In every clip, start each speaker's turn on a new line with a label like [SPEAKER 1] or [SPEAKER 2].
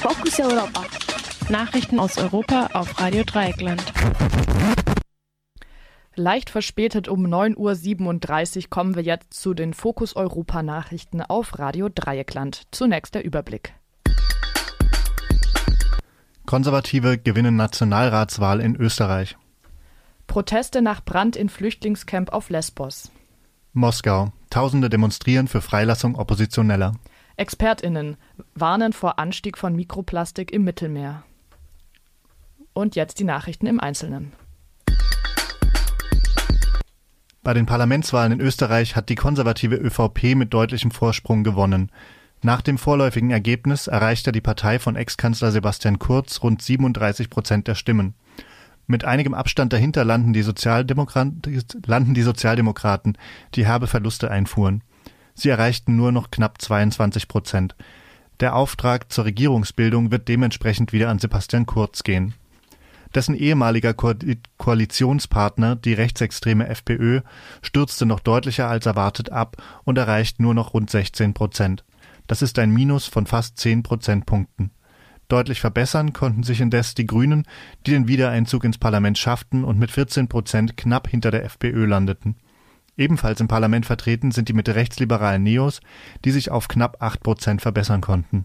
[SPEAKER 1] Fokus Europa.
[SPEAKER 2] Nachrichten aus Europa auf Radio Dreieckland.
[SPEAKER 3] Leicht verspätet um 9.37 Uhr kommen wir jetzt zu den Fokus Europa Nachrichten auf Radio Dreieckland. Zunächst der Überblick.
[SPEAKER 4] Konservative gewinnen Nationalratswahl in Österreich.
[SPEAKER 3] Proteste nach Brand in Flüchtlingscamp auf Lesbos.
[SPEAKER 4] Moskau. Tausende demonstrieren für Freilassung Oppositioneller.
[SPEAKER 3] ExpertInnen warnen vor Anstieg von Mikroplastik im Mittelmeer. Und jetzt die Nachrichten im Einzelnen.
[SPEAKER 4] Bei den Parlamentswahlen in Österreich hat die konservative ÖVP mit deutlichem Vorsprung gewonnen. Nach dem vorläufigen Ergebnis erreichte die Partei von Ex-Kanzler Sebastian Kurz rund 37 Prozent der Stimmen. Mit einigem Abstand dahinter landen die, landen die Sozialdemokraten, die herbe Verluste einfuhren. Sie erreichten nur noch knapp 22 Prozent. Der Auftrag zur Regierungsbildung wird dementsprechend wieder an Sebastian Kurz gehen. Dessen ehemaliger Ko Koalitionspartner, die rechtsextreme FPÖ, stürzte noch deutlicher als erwartet ab und erreicht nur noch rund 16 Prozent. Das ist ein Minus von fast 10 Prozentpunkten. Deutlich verbessern konnten sich indes die Grünen, die den Wiedereinzug ins Parlament schafften und mit 14 Prozent knapp hinter der FPÖ landeten. Ebenfalls im Parlament vertreten sind die mitte-rechtsliberalen Neos, die sich auf knapp 8 Prozent verbessern konnten.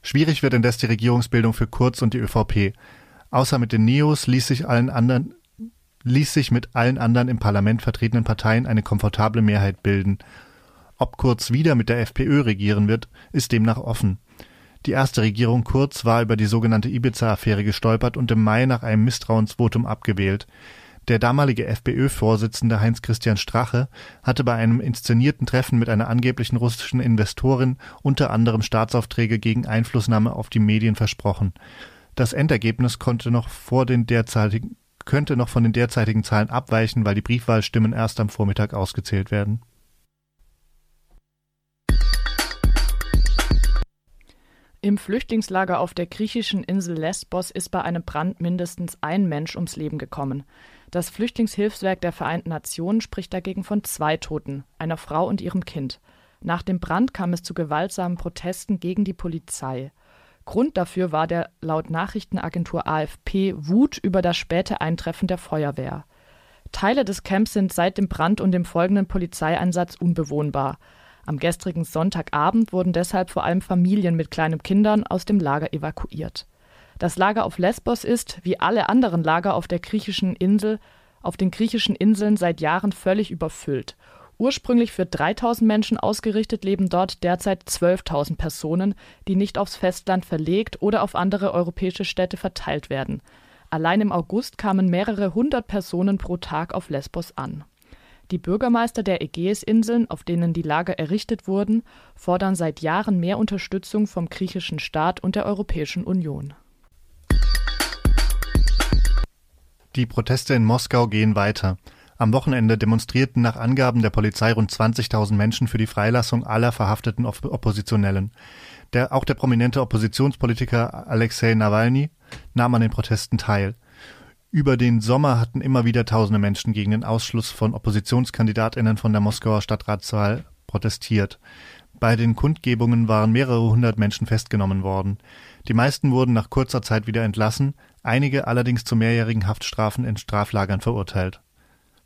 [SPEAKER 4] Schwierig wird indes die Regierungsbildung für Kurz und die ÖVP. Außer mit den Neos ließ sich anderen ließ sich mit allen anderen im Parlament vertretenen Parteien eine komfortable Mehrheit bilden. Ob Kurz wieder mit der FPÖ regieren wird, ist demnach offen. Die erste Regierung Kurz war über die sogenannte Ibiza-Affäre gestolpert und im Mai nach einem Misstrauensvotum abgewählt. Der damalige FPÖ-Vorsitzende Heinz-Christian Strache hatte bei einem inszenierten Treffen mit einer angeblichen russischen Investorin unter anderem Staatsaufträge gegen Einflussnahme auf die Medien versprochen. Das Endergebnis konnte noch vor den derzeitigen könnte noch von den derzeitigen Zahlen abweichen, weil die Briefwahlstimmen erst am Vormittag ausgezählt werden.
[SPEAKER 3] Im Flüchtlingslager auf der griechischen Insel Lesbos ist bei einem Brand mindestens ein Mensch ums Leben gekommen. Das Flüchtlingshilfswerk der Vereinten Nationen spricht dagegen von zwei Toten, einer Frau und ihrem Kind. Nach dem Brand kam es zu gewaltsamen Protesten gegen die Polizei. Grund dafür war der laut Nachrichtenagentur AFP Wut über das späte Eintreffen der Feuerwehr. Teile des Camps sind seit dem Brand und dem folgenden Polizeieinsatz unbewohnbar. Am gestrigen Sonntagabend wurden deshalb vor allem Familien mit kleinen Kindern aus dem Lager evakuiert. Das Lager auf Lesbos ist, wie alle anderen Lager auf der griechischen Insel, auf den griechischen Inseln seit Jahren völlig überfüllt. Ursprünglich für 3000 Menschen ausgerichtet leben dort derzeit 12.000 Personen, die nicht aufs Festland verlegt oder auf andere europäische Städte verteilt werden. Allein im August kamen mehrere hundert Personen pro Tag auf Lesbos an. Die Bürgermeister der Ägäisinseln, auf denen die Lager errichtet wurden, fordern seit Jahren mehr Unterstützung vom griechischen Staat und der Europäischen Union.
[SPEAKER 4] Die Proteste in Moskau gehen weiter. Am Wochenende demonstrierten nach Angaben der Polizei rund 20.000 Menschen für die Freilassung aller verhafteten Oppositionellen. Der, auch der prominente Oppositionspolitiker Alexei Nawalny nahm an den Protesten teil. Über den Sommer hatten immer wieder tausende Menschen gegen den Ausschluss von Oppositionskandidatinnen von der Moskauer Stadtratswahl protestiert. Bei den Kundgebungen waren mehrere hundert Menschen festgenommen worden. Die meisten wurden nach kurzer Zeit wieder entlassen, einige allerdings zu mehrjährigen Haftstrafen in Straflagern verurteilt.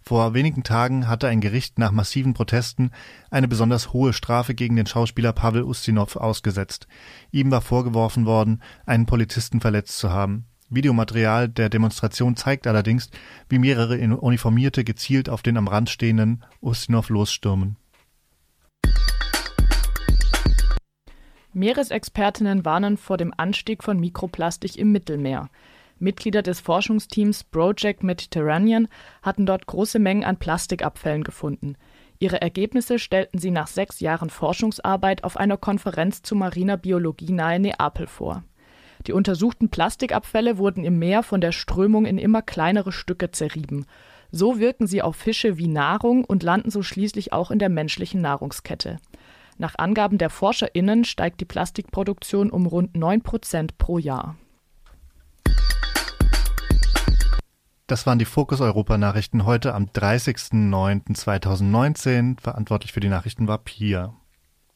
[SPEAKER 4] Vor wenigen Tagen hatte ein Gericht nach massiven Protesten eine besonders hohe Strafe gegen den Schauspieler Pavel Ustinov ausgesetzt. Ihm war vorgeworfen worden, einen Polizisten verletzt zu haben. Videomaterial der Demonstration zeigt allerdings, wie mehrere Uniformierte gezielt auf den am Rand stehenden Ustinov losstürmen.
[SPEAKER 3] Meeresexpertinnen warnen vor dem Anstieg von Mikroplastik im Mittelmeer. Mitglieder des Forschungsteams Project Mediterranean hatten dort große Mengen an Plastikabfällen gefunden. Ihre Ergebnisse stellten sie nach sechs Jahren Forschungsarbeit auf einer Konferenz zu mariner Biologie nahe Neapel vor. Die untersuchten Plastikabfälle wurden im Meer von der Strömung in immer kleinere Stücke zerrieben. So wirken sie auf Fische wie Nahrung und landen so schließlich auch in der menschlichen Nahrungskette. Nach Angaben der ForscherInnen steigt die Plastikproduktion um rund 9 Prozent pro Jahr.
[SPEAKER 4] Das waren die Fokus Europa Nachrichten heute am 30.09.2019. Verantwortlich für die Nachrichten war Pia.